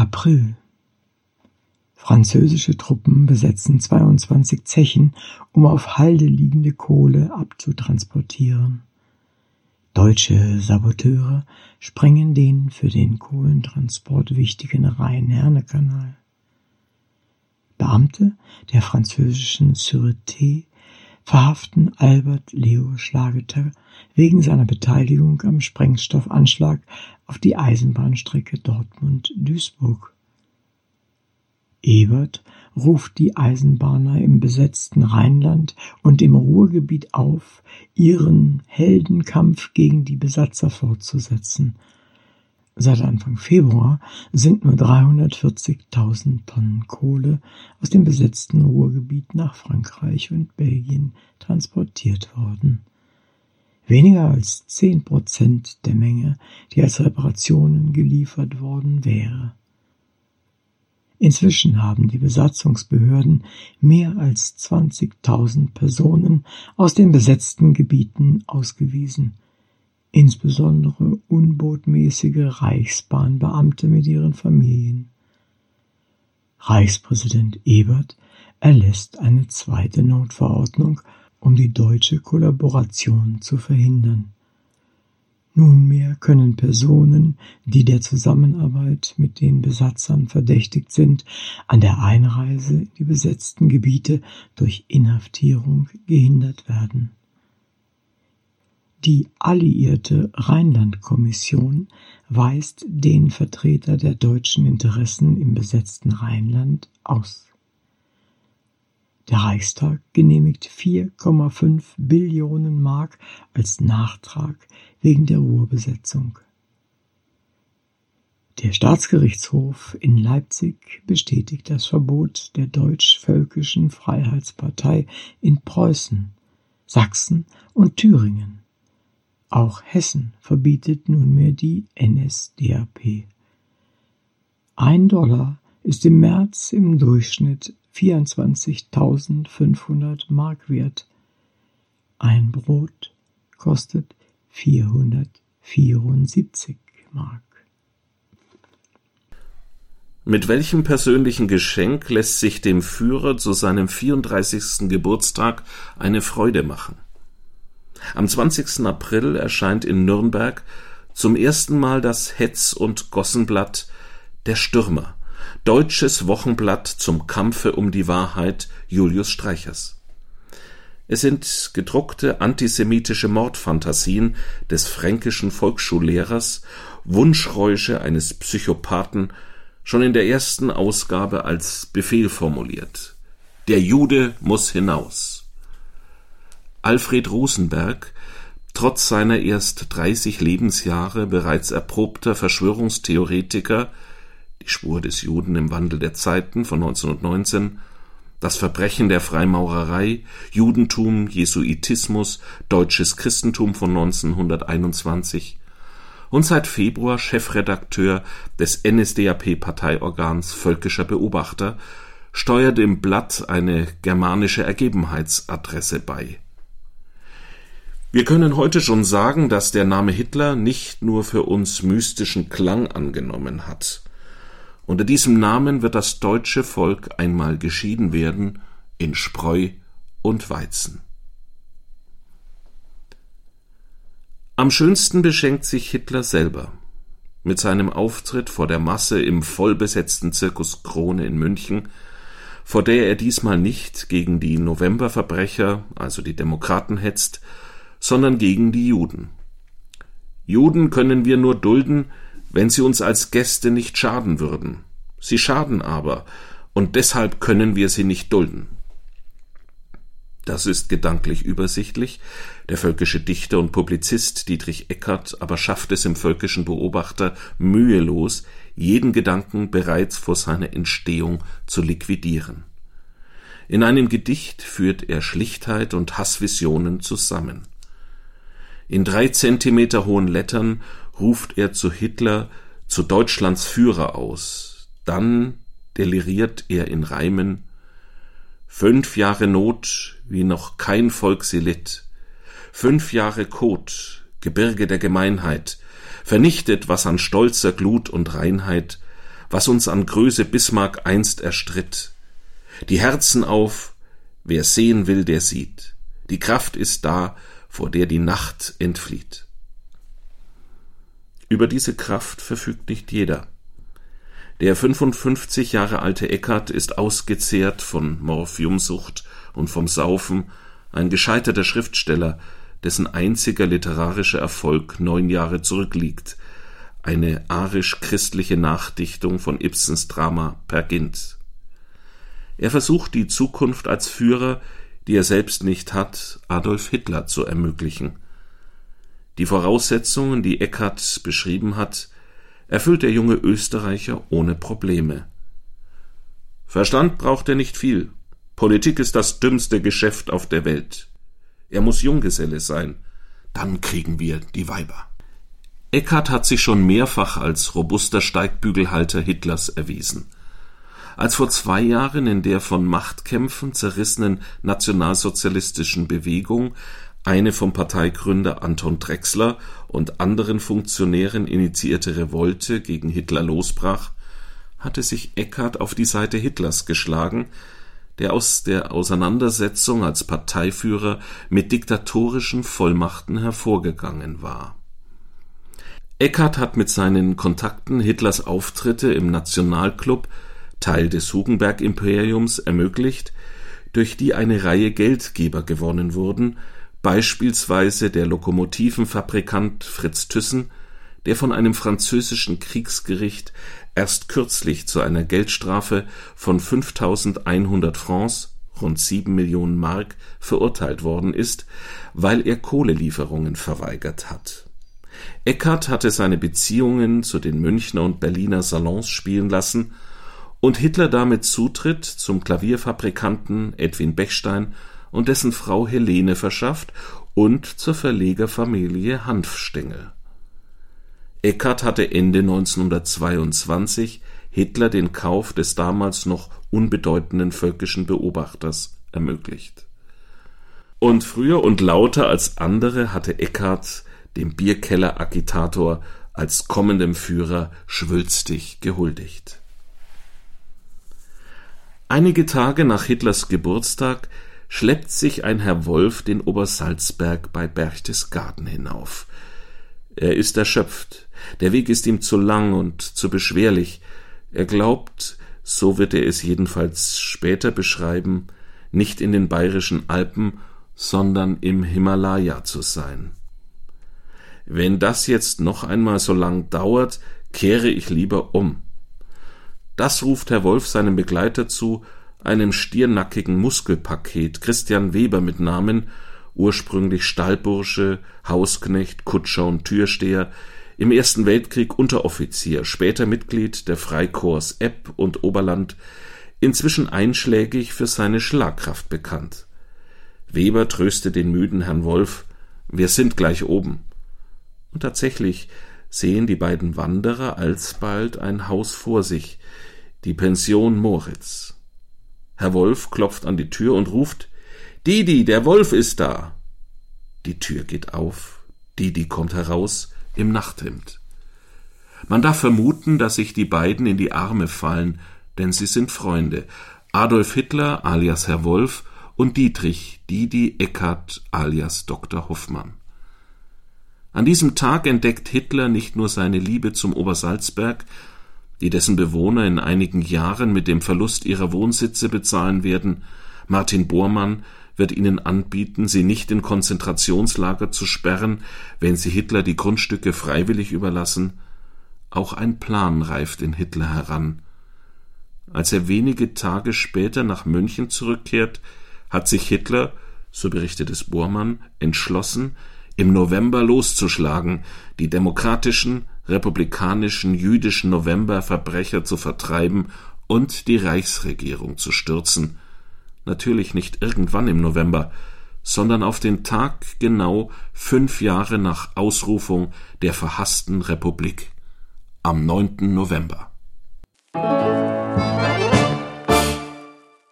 April Französische Truppen besetzen zweiundzwanzig Zechen, um auf Halde liegende Kohle abzutransportieren. Deutsche Saboteure sprengen den für den Kohlentransport wichtigen Rhein-Herne-Kanal. Beamte der französischen Sûreté verhaften Albert Leo Schlageter wegen seiner Beteiligung am Sprengstoffanschlag auf die Eisenbahnstrecke Dortmund-Duisburg. Ebert ruft die Eisenbahner im besetzten Rheinland und im Ruhrgebiet auf, ihren Heldenkampf gegen die Besatzer fortzusetzen. Seit Anfang Februar sind nur 340.000 Tonnen Kohle aus dem besetzten Ruhrgebiet nach Frankreich und Belgien transportiert worden. Weniger als zehn Prozent der Menge, die als Reparationen geliefert worden wäre. Inzwischen haben die Besatzungsbehörden mehr als 20.000 Personen aus den besetzten Gebieten ausgewiesen, insbesondere unbotmäßige Reichsbahnbeamte mit ihren Familien. Reichspräsident Ebert erlässt eine zweite Notverordnung, um die deutsche Kollaboration zu verhindern Nunmehr können Personen, die der Zusammenarbeit mit den Besatzern verdächtigt sind, an der Einreise in die besetzten Gebiete durch Inhaftierung gehindert werden. Die alliierte Rheinland-Kommission weist den Vertreter der deutschen Interessen im besetzten Rheinland aus. Der Reichstag genehmigt 4,5 Billionen Mark als Nachtrag wegen der Ruhrbesetzung. Der Staatsgerichtshof in Leipzig bestätigt das Verbot der Deutsch-Völkischen Freiheitspartei in Preußen, Sachsen und Thüringen. Auch Hessen verbietet nunmehr die NSDAP. Ein Dollar ist im März im Durchschnitt 24.500 Mark wert. Ein Brot kostet vierhundertvierundsiebzig Mark. Mit welchem persönlichen Geschenk lässt sich dem Führer zu seinem 34. Geburtstag eine Freude machen? Am 20. April erscheint in Nürnberg zum ersten Mal das Hetz- und Gossenblatt Der Stürmer, deutsches Wochenblatt zum Kampfe um die Wahrheit Julius Streichers. Es sind gedruckte antisemitische Mordphantasien des fränkischen Volksschullehrers, Wunschräusche eines Psychopathen, schon in der ersten Ausgabe als Befehl formuliert. Der Jude muss hinaus. Alfred Rosenberg, trotz seiner erst 30 Lebensjahre bereits erprobter Verschwörungstheoretiker, die Spur des Juden im Wandel der Zeiten von 1919, das Verbrechen der Freimaurerei, Judentum, Jesuitismus, deutsches Christentum von 1921 und seit Februar Chefredakteur des NSDAP-Parteiorgans Völkischer Beobachter, steuert dem Blatt eine germanische Ergebenheitsadresse bei. Wir können heute schon sagen, dass der Name Hitler nicht nur für uns mystischen Klang angenommen hat. Unter diesem Namen wird das deutsche Volk einmal geschieden werden in Spreu und Weizen. Am schönsten beschenkt sich Hitler selber. Mit seinem Auftritt vor der Masse im vollbesetzten Zirkus Krone in München, vor der er diesmal nicht gegen die Novemberverbrecher, also die Demokraten, hetzt, sondern gegen die Juden. Juden können wir nur dulden, wenn sie uns als Gäste nicht schaden würden. Sie schaden aber, und deshalb können wir sie nicht dulden. Das ist gedanklich übersichtlich. Der völkische Dichter und Publizist Dietrich Eckart aber schafft es im völkischen Beobachter mühelos, jeden Gedanken bereits vor seiner Entstehung zu liquidieren. In einem Gedicht führt er Schlichtheit und Hassvisionen zusammen. In drei Zentimeter hohen Lettern ruft er zu Hitler, zu Deutschlands Führer aus. Dann deliriert er in Reimen Fünf Jahre Not, wie noch kein Volk sie litt. Fünf Jahre Kot, Gebirge der Gemeinheit, vernichtet, was an stolzer Glut und Reinheit, was uns an Größe Bismarck einst erstritt. Die Herzen auf, wer sehen will, der sieht. Die Kraft ist da, vor der die Nacht entflieht. Über diese Kraft verfügt nicht jeder. Der 55 Jahre alte Eckart ist ausgezehrt von Morphiumsucht und vom Saufen, ein gescheiterter Schriftsteller, dessen einziger literarischer Erfolg neun Jahre zurückliegt, eine arisch-christliche Nachdichtung von Ibsens Drama Per Gint. Er versucht die Zukunft als Führer, die er selbst nicht hat, Adolf Hitler zu ermöglichen. Die Voraussetzungen, die Eckart beschrieben hat, erfüllt der junge Österreicher ohne Probleme. Verstand braucht er nicht viel. Politik ist das dümmste Geschäft auf der Welt. Er muss Junggeselle sein. Dann kriegen wir die Weiber. Eckart hat sich schon mehrfach als robuster Steigbügelhalter Hitlers erwiesen. Als vor zwei Jahren in der von Machtkämpfen zerrissenen nationalsozialistischen Bewegung eine vom Parteigründer Anton Drexler und anderen Funktionären initiierte Revolte gegen Hitler losbrach, hatte sich Eckart auf die Seite Hitlers geschlagen, der aus der Auseinandersetzung als Parteiführer mit diktatorischen Vollmachten hervorgegangen war. Eckart hat mit seinen Kontakten Hitlers Auftritte im Nationalklub, Teil des Hugenberg-Imperiums, ermöglicht, durch die eine Reihe Geldgeber gewonnen wurden, beispielsweise der Lokomotivenfabrikant Fritz Thyssen, der von einem französischen Kriegsgericht erst kürzlich zu einer Geldstrafe von 5.100 Francs (rund sieben Millionen Mark) verurteilt worden ist, weil er Kohlelieferungen verweigert hat. Eckart hatte seine Beziehungen zu den Münchner und Berliner Salons spielen lassen und Hitler damit Zutritt zum Klavierfabrikanten Edwin Bechstein und dessen Frau Helene verschafft und zur Verlegerfamilie Hanfstengel. Eckart hatte Ende 1922 Hitler den Kauf des damals noch unbedeutenden Völkischen Beobachters ermöglicht. Und früher und lauter als andere hatte Eckart dem Bierkeller-Agitator als kommendem Führer schwülstig gehuldigt. Einige Tage nach Hitlers Geburtstag schleppt sich ein Herr Wolf den Obersalzberg bei Berchtesgaden hinauf. Er ist erschöpft, der Weg ist ihm zu lang und zu beschwerlich, er glaubt, so wird er es jedenfalls später beschreiben, nicht in den bayerischen Alpen, sondern im Himalaya zu sein. Wenn das jetzt noch einmal so lang dauert, kehre ich lieber um. Das ruft Herr Wolf seinem Begleiter zu, einem stiernackigen Muskelpaket, Christian Weber mit Namen, ursprünglich Stallbursche, Hausknecht, Kutscher und Türsteher, im Ersten Weltkrieg Unteroffizier, später Mitglied der Freikorps Epp und Oberland, inzwischen einschlägig für seine Schlagkraft bekannt. Weber tröstet den müden Herrn Wolf, wir sind gleich oben. Und tatsächlich sehen die beiden Wanderer alsbald ein Haus vor sich, die Pension Moritz. Herr Wolf klopft an die Tür und ruft Didi, der Wolf ist da. Die Tür geht auf, Didi kommt heraus im Nachthemd. Man darf vermuten, dass sich die beiden in die Arme fallen, denn sie sind Freunde. Adolf Hitler alias Herr Wolf und Dietrich Didi Eckart alias Dr. Hoffmann. An diesem Tag entdeckt Hitler nicht nur seine Liebe zum Obersalzberg, die dessen Bewohner in einigen Jahren mit dem Verlust ihrer Wohnsitze bezahlen werden, Martin Bormann wird ihnen anbieten, sie nicht in Konzentrationslager zu sperren, wenn sie Hitler die Grundstücke freiwillig überlassen. Auch ein Plan reift in Hitler heran. Als er wenige Tage später nach München zurückkehrt, hat sich Hitler, so berichtet es Bormann, entschlossen, im November loszuschlagen, die demokratischen, republikanischen, jüdischen Novemberverbrecher zu vertreiben und die Reichsregierung zu stürzen. Natürlich nicht irgendwann im November, sondern auf den Tag genau fünf Jahre nach Ausrufung der verhassten Republik, am 9. November. Musik